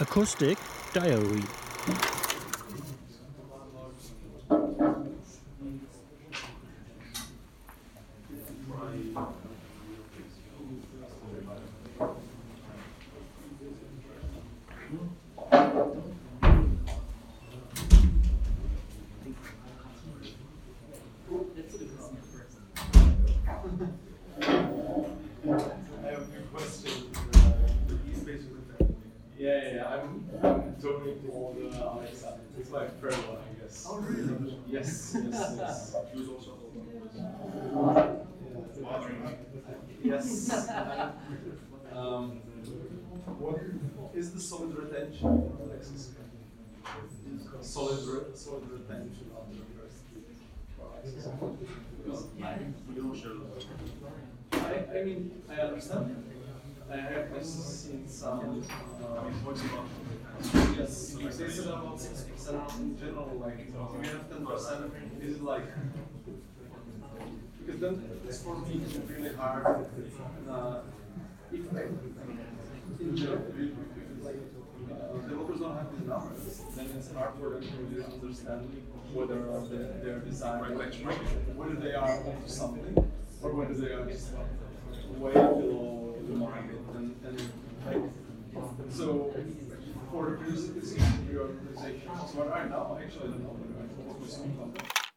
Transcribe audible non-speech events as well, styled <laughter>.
Acoustic Diary Yeah, yeah, yeah. I'm, I'm donating to all the Alex. It's my fair one, I guess. Oh, really? Yes, yes, yes. <laughs> He was also Yes. <laughs> um, what is the solid retention, Alexis? Solid, re- solid retention after the first for Alexis? Because I, I mean, I understand. I have I've seen some. Uh, yes, they said about six percent in general. Like, if you have ten percent, is it like? Because then it's for me it's really hard. Uh, if in general, like uh, developers don't have these numbers, then it's hard for them to really understand whether they, their design, whether they are onto something, or whether they are just way below the market. And, and like, so for the music, it's your organization. So right now, actually, I don't know. What